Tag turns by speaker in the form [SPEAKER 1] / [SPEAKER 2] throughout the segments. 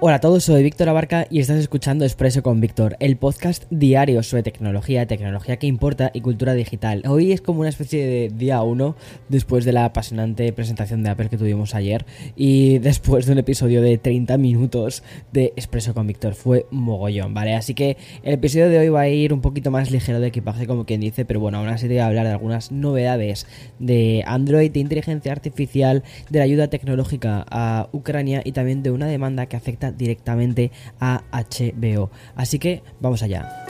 [SPEAKER 1] Hola a todos, soy Víctor Abarca y estás escuchando Expreso con Víctor, el podcast diario sobre tecnología, tecnología que importa y cultura digital. Hoy es como una especie de día 1 después de la apasionante presentación de Apple que tuvimos ayer y después de un episodio de 30 minutos de Expreso con Víctor. Fue mogollón, ¿vale? Así que el episodio de hoy va a ir un poquito más ligero de equipaje como quien dice, pero bueno, aún así te voy a hablar de algunas novedades de Android, de inteligencia artificial, de la ayuda tecnológica a Ucrania y también de una demanda que afecta directamente a HBO. Así que vamos allá.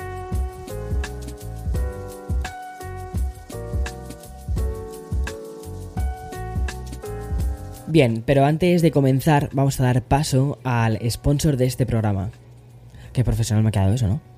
[SPEAKER 1] Bien, pero antes de comenzar vamos a dar paso al sponsor de este programa. Qué profesional me ha quedado eso, ¿no?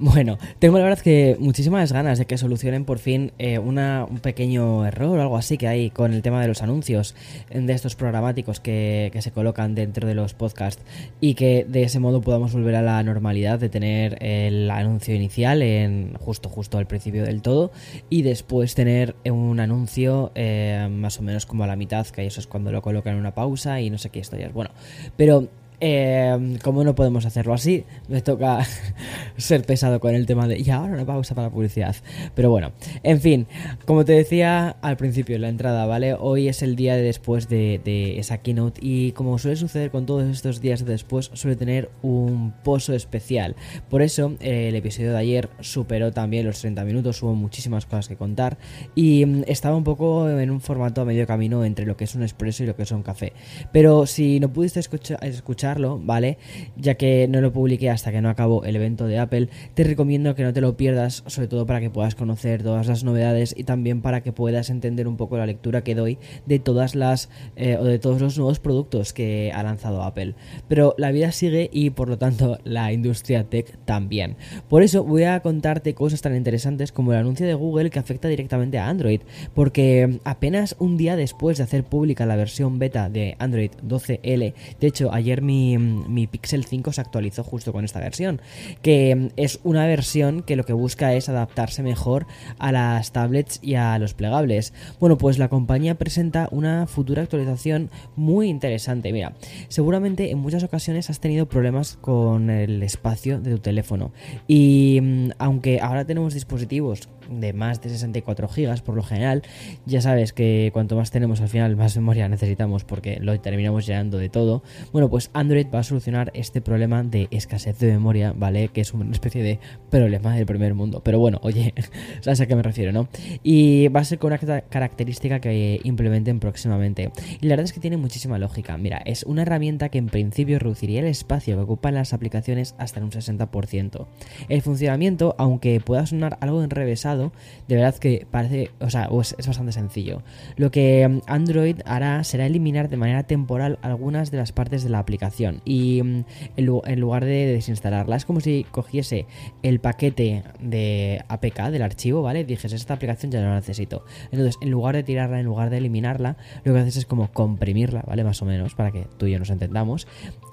[SPEAKER 1] Bueno, tengo la verdad que muchísimas ganas de que solucionen por fin eh, una, un pequeño error o algo así que hay con el tema de los anuncios de estos programáticos que, que, se colocan dentro de los podcasts y que de ese modo podamos volver a la normalidad de tener el anuncio inicial en justo justo al principio del todo y después tener un anuncio eh, más o menos como a la mitad que eso es cuando lo colocan en una pausa y no sé qué historias. Bueno, pero eh, como no podemos hacerlo así, me toca ser pesado con el tema de y ahora una pausa para publicidad. Pero bueno, en fin, como te decía al principio en la entrada, ¿vale? Hoy es el día de después de, esa keynote y como suele suceder con todos estos días de después, suele tener un pozo especial. Por eso eh, el episodio de ayer superó también los 30 minutos, hubo muchísimas cosas que contar y mm, estaba un poco en un formato a medio camino entre lo que es un expreso y lo que es un café. Pero si no pudiste escuchar ¿vale? Ya que no lo publiqué hasta que no acabó el evento de Apple, te recomiendo que no te lo pierdas, sobre todo para que puedas conocer todas las novedades y también para que puedas entender un poco la lectura que doy de todas las eh, o de todos los nuevos productos que ha lanzado Apple. Pero la vida sigue y por lo tanto la industria tech también. Por eso voy a contarte cosas tan interesantes como el anuncio de Google que afecta directamente a Android, porque apenas un día después de hacer pública la versión beta de Android 12L, de hecho ayer mi mi, Pixel 5 se actualizó justo con esta versión, que es una versión que lo que busca es adaptarse mejor a las tablets y a los plegables. Bueno, pues la compañía presenta una futura actualización muy interesante. Mira, seguramente en muchas ocasiones has tenido problemas con el espacio de tu teléfono y mm, aunque ahora tenemos dispositivos de más de 64 GB por lo general. Ya sabes que cuanto más tenemos al final, más memoria necesitamos porque lo terminamos llenando de todo. Bueno, pues Android va a solucionar este problema de escasez de memoria, ¿vale? Que es una especie de problema del primer mundo. Pero bueno, oye, sabes a qué me refiero, ¿no? Y va a ser con una característica que implementen próximamente. Y la verdad es que tiene muchísima lógica. Mira, es una herramienta que en principio reduciría el espacio que ocupan las aplicaciones hasta en un 60%. El funcionamiento, aunque pueda sonar algo enrevesado, de verdad que parece, o sea, es, bastante sencillo. Lo que mm, Android hará será eliminar de manera temporal algunas de las partes de la aplicación y mm, en, lugar de desinstalarla, es como si cogiese el paquete de APK del archivo, ¿vale? Y dijese, esta aplicación ya no la necesito. Entonces, en lugar de tirarla, en lugar de eliminarla, lo que haces es como comprimirla, ¿vale? Más o menos, para que tú y yo nos entendamos.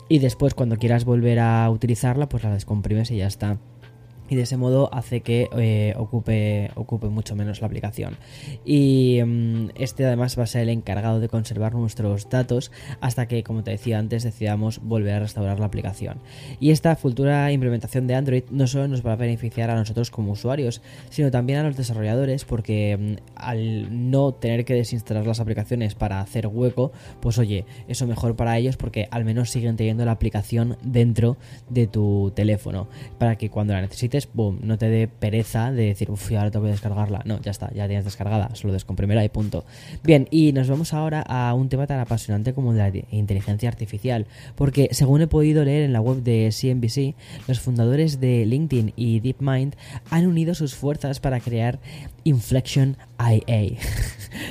[SPEAKER 1] Y después, cuando quieras volver a utilizarla, pues la descomprimes y ya está y de ese modo hace que eh, ocupe, ocupe mucho menos la aplicación. Y mm, este además va a ser el encargado de conservar nuestros datos hasta que, como te decía antes, decidamos volver a restaurar la aplicación. Y esta futura implementación de Android no solo nos va a beneficiar a nosotros como usuarios, sino también a los desarrolladores porque mm, al no tener que desinstalar las aplicaciones para hacer hueco, pues oye, eso mejor para ellos porque al menos siguen teniendo la aplicación dentro de tu teléfono para que cuando la necesites boom, no te dé pereza de decir, uff, ahora tengo que descargarla. No, ya está, ya tienes descargada, solo descomprimirla y punto. Bien, y nos vamos ahora a un tema tan apasionante como la inteligencia artificial, porque según he podido leer en la web de CNBC, los fundadores de LinkedIn y DeepMind han unido sus fuerzas para crear Inflection IA.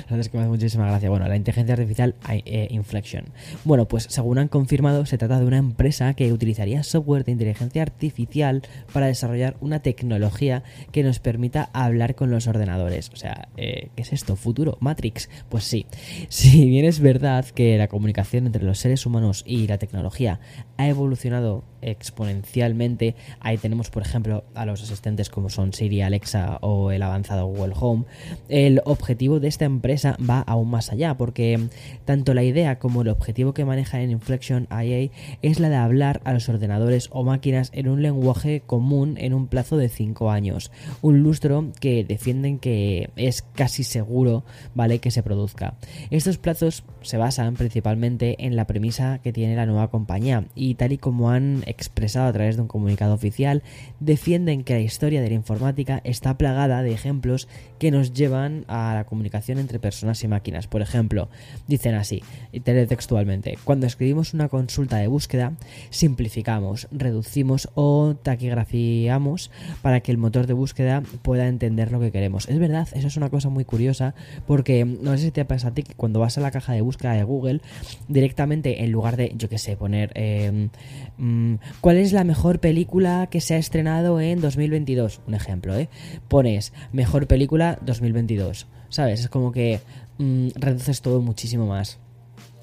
[SPEAKER 1] Sabes que me hace muchísima gracia. Bueno, la inteligencia artificial eh, Inflection. Bueno, pues según han confirmado, se trata de una empresa que utilizaría software de inteligencia artificial para desarrollar una tecnología que nos permita hablar con los ordenadores. O sea, eh, ¿qué es esto? ¿Futuro? ¿Matrix? Pues sí. Si bien es verdad que la comunicación entre los seres humanos y la tecnología ha evolucionado exponencialmente, ahí tenemos por ejemplo a los asistentes como son Siri, Alexa o el avanzado Home, el objetivo de esta empresa va aún más allá, porque tanto la idea como el objetivo que maneja en Inflection IA es la de hablar a los ordenadores o máquinas en un lenguaje común en un plazo de 5 años, un lustro que defienden que es casi seguro, ¿vale?, que se produzca. Estos plazos se basan principalmente en la premisa que tiene la nueva compañía y tal y como han expresado a través de un comunicado oficial, defienden que la historia de la informática está plagada de ejemplos que nos llevan a la comunicación entre personas y máquinas. Por ejemplo, dicen así, y textualmente, cuando escribimos una consulta de búsqueda, simplificamos, reducimos o taquigrafiamos para que el motor de búsqueda pueda entender lo que queremos. Es verdad, eso es una cosa muy curiosa porque no sé si te pasa a ti que cuando vas a la caja de búsqueda de Google, directamente en lugar de, yo que sé, poner em, mm, cuál es la mejor película que se ha estrenado en 2022, un ejemplo, ¿eh? Pones mejor película 2022. ¿Sabes? Es como que mm, reduces todo muchísimo más.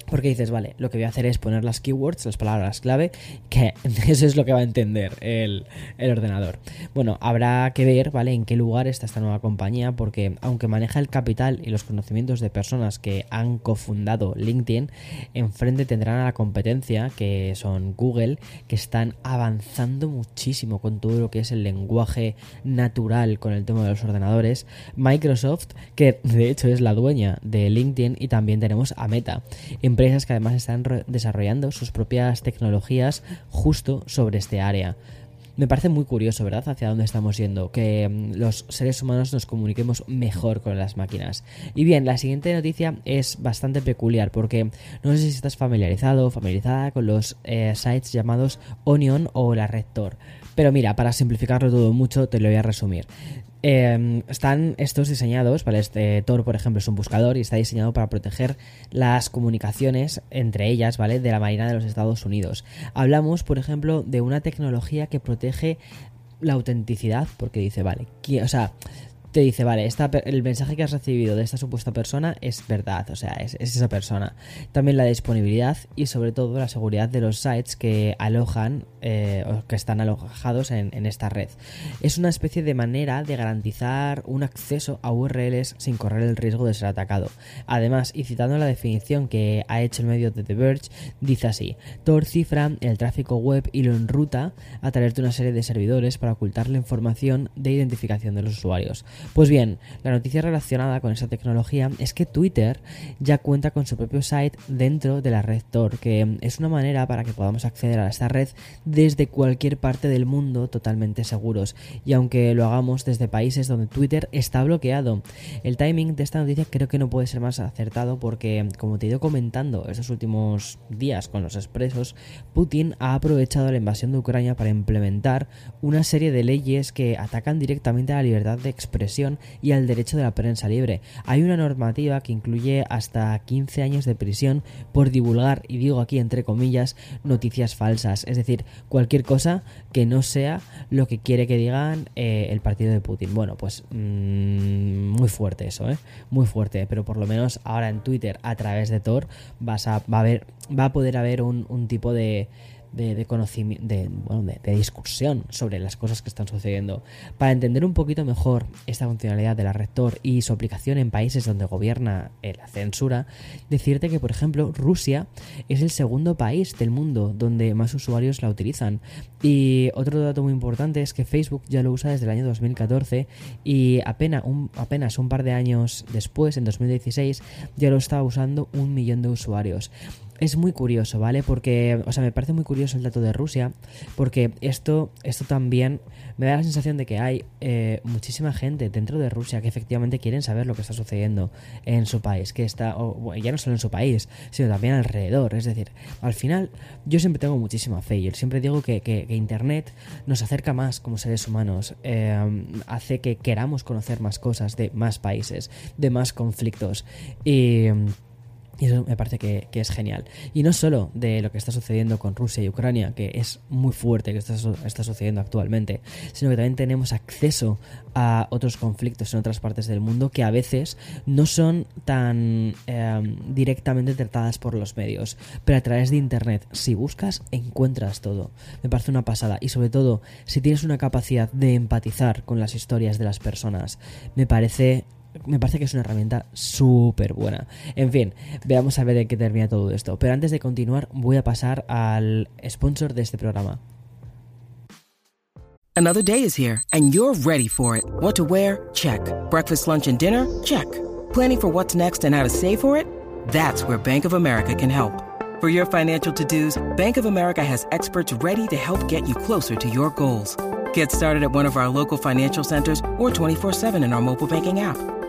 [SPEAKER 1] Porque dices, vale, lo que voy a hacer es poner las keywords, las palabras clave, que eso es lo que va a entender el, ordenador. Bueno, habrá que ver, ¿vale?, en qué lugar está esta nueva compañía, porque aunque maneja el capital y los conocimientos de personas que han cofundado LinkedIn, enfrente tendrán a la competencia, que son Google, que están avanzando muchísimo con todo lo que es el lenguaje natural con el tema de los ordenadores, Microsoft, que de hecho es la dueña de LinkedIn, y también tenemos a Meta empresas que además están desarrollando sus propias tecnologías justo sobre este área. Me parece muy curioso, ¿verdad? Hacia dónde estamos yendo, que mm, los seres humanos nos comuniquemos mejor con las máquinas. Y bien, la siguiente noticia es bastante peculiar porque no sé si estás familiarizado o familiarizada con los eh, sites llamados Onion o la Red Tor. Pero mira, para simplificarlo todo mucho, te lo voy a resumir. Em, están estos diseñados, ¿vale? Este Tor, por ejemplo, es un buscador y está diseñado para proteger las comunicaciones entre ellas, ¿vale? De la Marina de los Estados Unidos. Hablamos, por ejemplo, de una tecnología que protege la autenticidad, porque dice, vale, o sea, te dice, vale, el mensaje que has recibido de esta supuesta persona es verdad, o sea, es, esa persona. También la disponibilidad y sobre todo la seguridad de los sites que alojan eh, o que están alojados en, en, esta red. Es una especie de manera de garantizar un acceso a URLs sin correr el riesgo de ser atacado. Además, y citando la definición que ha hecho el medio de The Verge, dice así, Tor cifra el tráfico web y lo enruta a través de una serie de servidores para ocultar la información de identificación de los usuarios. Pues bien, la noticia relacionada con esa tecnología es que Twitter ya cuenta con su propio site dentro de la red Tor, que es una manera para que podamos acceder a esta red desde cualquier parte del mundo totalmente seguros, y aunque lo hagamos desde países donde Twitter está bloqueado. El timing de esta noticia creo que no puede ser más acertado porque, como te he ido comentando estos últimos días con los expresos, Putin ha aprovechado la invasión de Ucrania para implementar una serie de leyes que atacan directamente a la libertad de expresión y al derecho de la prensa libre. Hay una normativa que incluye hasta 15 años de prisión por divulgar, y digo aquí entre comillas, noticias falsas, es decir, cualquier cosa que no sea lo que quiere que digan eh, el partido de Putin. Bueno, pues mm, muy fuerte eso, ¿eh? Muy fuerte, pero por lo menos ahora en Twitter a través de Tor vas a, va, a ver, va a poder haber un tipo de de, conocimiento, de, bueno, de, discusión sobre las cosas que están sucediendo. Para entender un poquito mejor esta funcionalidad de la Rector y su aplicación en países donde gobierna eh, la censura, decirte que, por ejemplo, Rusia es el segundo país del mundo donde más usuarios la utilizan. Y otro dato muy importante es que Facebook ya lo usa desde el año 2014 y apenas un, apenas un par de años después, en 2016, ya lo estaba usando un millón de usuarios. Es muy curioso, ¿vale? Porque, o sea, me parece muy curioso el dato de Rusia, porque esto, esto también me da la sensación de que hay eh, muchísima gente dentro de Rusia que efectivamente quieren saber lo que está sucediendo en su país, que está, ya no solo en su país, sino también alrededor. Es decir, al final yo siempre tengo muchísima fe, yo siempre digo que, que, Internet nos acerca más como seres humanos, eh, hace que queramos conocer más cosas de más países, de más conflictos y y eso me parece que, es genial. Y no solo de lo que está sucediendo con Rusia y Ucrania, que es muy fuerte que está, está, sucediendo actualmente, sino que también tenemos acceso a otros conflictos en otras partes del mundo que a veces no son tan em, directamente tratadas por los medios. Pero a través de Internet, si buscas, encuentras todo. Me parece una pasada. Y sobre todo, si tienes una capacidad de empatizar con las historias de las personas, me parece me parece que es una herramienta súper buena. En fin, veamos a ver de qué termina todo esto. Pero antes de continuar, voy a pasar al sponsor de este programa.
[SPEAKER 2] Another day is here and you're ready for it. What to wear? Check. Breakfast, lunch and dinner? Check. Planning for what's next and how to save for it? That's where Bank of America can help. For your financial to-dos, Bank of America has experts ready to help get you closer to your goals. Get started at one of our local financial centers or 24-7 in our mobile banking app.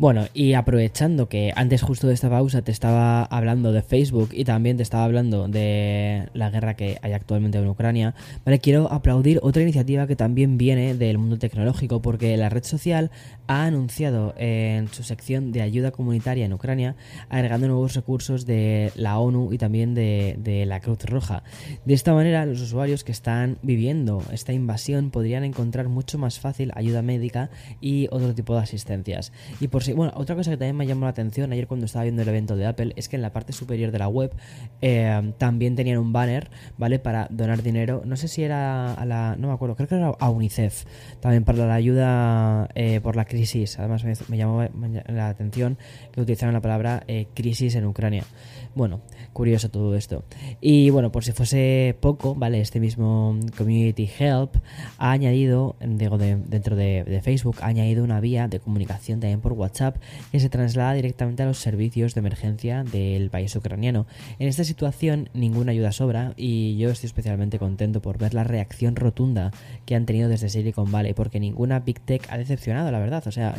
[SPEAKER 1] Bueno, y aprovechando que antes justo de esta pausa te estaba hablando de Facebook y también te estaba hablando de la guerra que hay actualmente en Ucrania, ¿vale? Quiero aplaudir otra iniciativa que también viene del mundo tecnológico porque la red social ha anunciado en su sección de ayuda comunitaria en Ucrania agregando nuevos recursos de la ONU y también de, de la Cruz Roja. De esta manera, los usuarios que están viviendo esta invasión podrían encontrar mucho más fácil ayuda médica y otro tipo de asistencias. Y por bueno, otra cosa que también me llamó la atención ayer cuando estaba viendo el evento de Apple es que en la parte superior de la web eh, también tenían un banner, ¿vale? Para donar dinero. No sé si era a la. No me acuerdo, creo que era a UNICEF. También para la ayuda eh, por la crisis. Además, me, llamó la atención que utilizaron la palabra eh, crisis en Ucrania. Bueno, curioso todo esto. Y bueno, por si fuese poco, ¿vale? Este mismo Community Help ha añadido, digo, dentro de, de Facebook, ha añadido una vía de comunicación también por WhatsApp que se traslada directamente a los servicios de emergencia del país ucraniano. En esta situación ninguna ayuda sobra y yo estoy especialmente contento por ver la reacción rotunda que han tenido desde Silicon Valley porque ninguna Big Tech ha decepcionado, la verdad. O sea,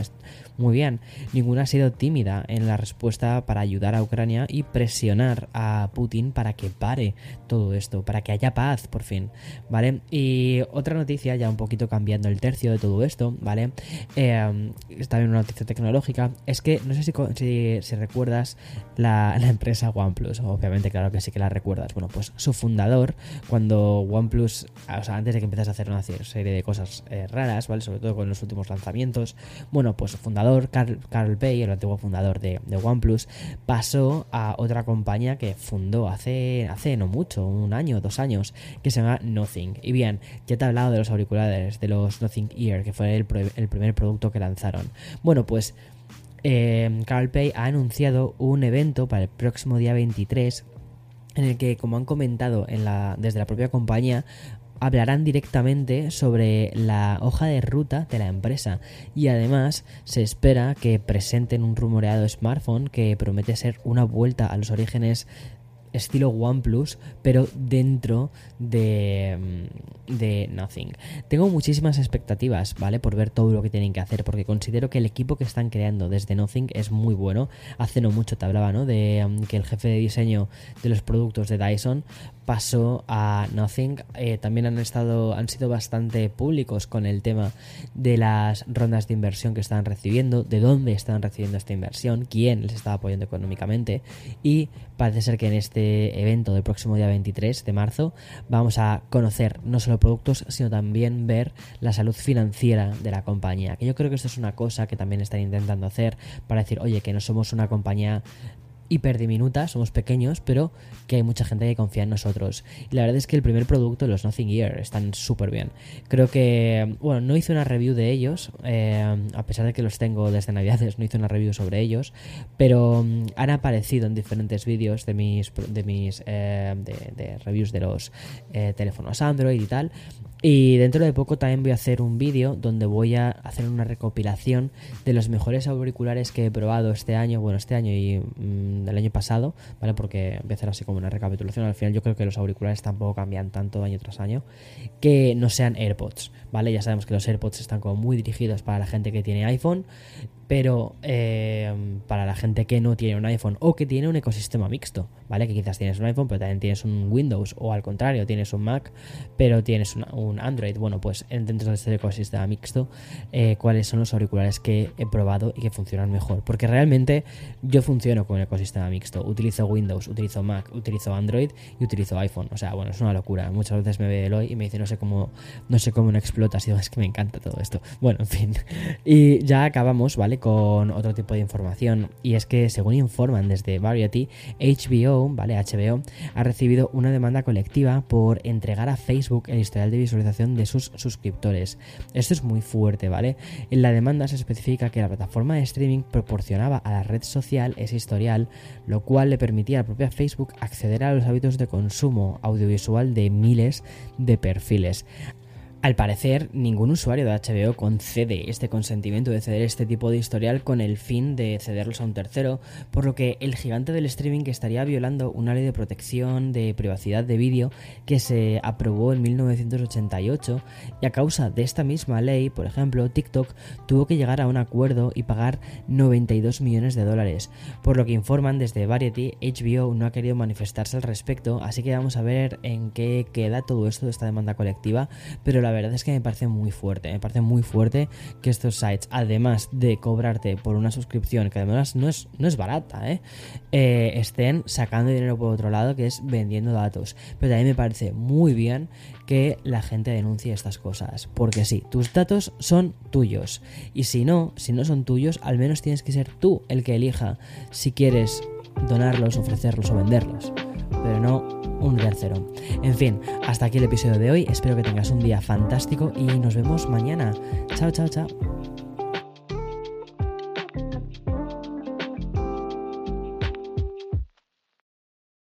[SPEAKER 1] muy bien, ninguna ha sido tímida en la respuesta para ayudar a Ucrania y presionar a Putin para que pare todo esto, para que haya paz por fin, ¿vale? Y otra noticia, ya un poquito cambiando el tercio de todo esto, ¿vale? Eh, está bien una noticia tecnológica es que no sé si, si, recuerdas la, empresa OnePlus. Obviamente, claro que sí que la recuerdas. Bueno, pues su fundador, cuando OnePlus, o sea, antes de que empezase a hacer una serie de cosas eh, raras, ¿vale? Sobre todo con los últimos lanzamientos. Bueno, pues su fundador, Carl, Carl Pei, el antiguo fundador de, OnePlus, pasó a otra compañía que fundó hace, hace no mucho, un año, dos años, que se llama Nothing. Y bien, ya te he hablado de los auriculares, de los Nothing Ear, que fue el, el primer producto que lanzaron. Bueno, pues eh, Carl Pay ha anunciado un evento para el próximo día 23 en el que, como han comentado desde la propia compañía, hablarán directamente sobre la hoja de ruta de la empresa. Y además se espera que presenten un rumoreado smartphone que promete ser una vuelta a los orígenes estilo OnePlus, pero dentro de, mm, de Nothing. Tengo muchísimas expectativas, ¿vale? Por ver todo lo que tienen que hacer, porque considero que el equipo que están creando desde Nothing es muy bueno. Hace no mucho te hablaba, ¿no? De mm, que el jefe de diseño de los productos de Dyson pasó a Nothing. Eh, también han estado, han sido bastante públicos con el tema de las rondas de inversión que están recibiendo, de dónde están recibiendo esta inversión, quién les está apoyando económicamente y parece ser que en este evento del próximo día 23 de marzo vamos a conocer no solo productos, sino también ver la salud financiera de la compañía. Que yo creo que esto es una cosa que también están intentando hacer para decir, oye, que no somos una compañía hiper diminuta, somos pequeños, pero que hay mucha gente que confía en nosotros. Y la verdad es que el primer producto, los Nothing Gear, están súper bien. Creo que, bueno, no hice una review de ellos, eh, a pesar de que los tengo desde Navidades, no hice una review sobre ellos, pero mm, han aparecido en diferentes vídeos de mis, de mis eh, de, reviews de los eh, teléfonos Android y tal. Y dentro de poco también voy a hacer un vídeo donde voy a hacer una recopilación de los mejores auriculares que he probado este año, bueno, este año y mm, el año pasado, ¿vale? Porque voy a hacer así como una recapitulación. Al final yo creo que los auriculares tampoco cambian tanto año tras año, que no sean AirPods, ¿vale? Ya sabemos que los AirPods están como muy dirigidos para la gente que tiene iPhone, pero eh, para la gente que no tiene un iPhone o que tiene un ecosistema mixto, ¿vale? Que quizás tienes un iPhone, pero también tienes un Windows, o al contrario, tienes un Mac, pero tienes un, Android. Bueno, pues dentro de este ecosistema mixto, eh, ¿cuáles son los auriculares que he probado y que funcionan mejor? Porque realmente yo funciono con el ecosistema mixto. Utilizo Windows, utilizo Mac, utilizo Android y utilizo iPhone. O sea, bueno, es una locura. Muchas veces me ve Eloy y me dice, no sé cómo, no sé cómo no explota. Así es que me encanta todo esto. Bueno, en fin. Y ya acabamos, ¿vale? con otro tipo de información y es que según informan desde Variety, HBO, ¿vale? HBO ha recibido una demanda colectiva por entregar a Facebook el historial de visualización de sus suscriptores. Esto es muy fuerte, ¿vale? En la demanda se especifica que la plataforma de streaming proporcionaba a la red social ese historial, lo cual le permitía a la propia Facebook acceder a los hábitos de consumo audiovisual de miles de perfiles. Al parecer, ningún usuario de HBO concede este consentimiento de ceder este tipo de historial con el fin de cederlos a un tercero, por lo que el gigante del streaming estaría violando una ley de protección de privacidad de vídeo que se aprobó en 1988 y a causa de esta misma ley, por ejemplo, TikTok tuvo que llegar a un acuerdo y pagar 92 millones de dólares, por lo que informan desde Variety, HBO no ha querido manifestarse al respecto, así que vamos a ver en qué queda todo esto de esta demanda colectiva, pero la la verdad es que me parece muy fuerte. Me parece muy fuerte que estos sites, además de cobrarte por una suscripción, que además no es, no es barata, ¿eh? Eh, estén sacando dinero por otro lado, que es vendiendo datos. Pero también me parece muy bien que la gente denuncie estas cosas. Porque sí, tus datos son tuyos. Y si no, si no son tuyos, al menos tienes que ser tú el que elija si quieres donarlos, ofrecerlos o venderlos. Pero no un tercero. En fin, hasta aquí el episodio de hoy. Espero que tengas un día fantástico y nos vemos mañana. Chao, chao, chao.